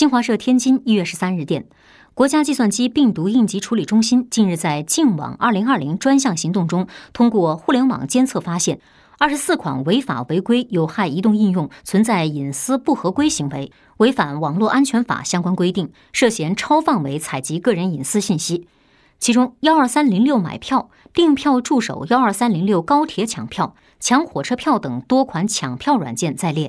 新华社天津一月十三日电国家计算机病毒应急处理中心近日在净网二零二零专项行动中通过互联网监测发现二十四款违法违规有害移动应用存在隐私不合规行为违反网络安全法相关规定涉嫌超范围采集个人隐私信息。其中幺二三零六买票订票助手幺二三零六高铁抢票抢火车票等多款抢票软件在列。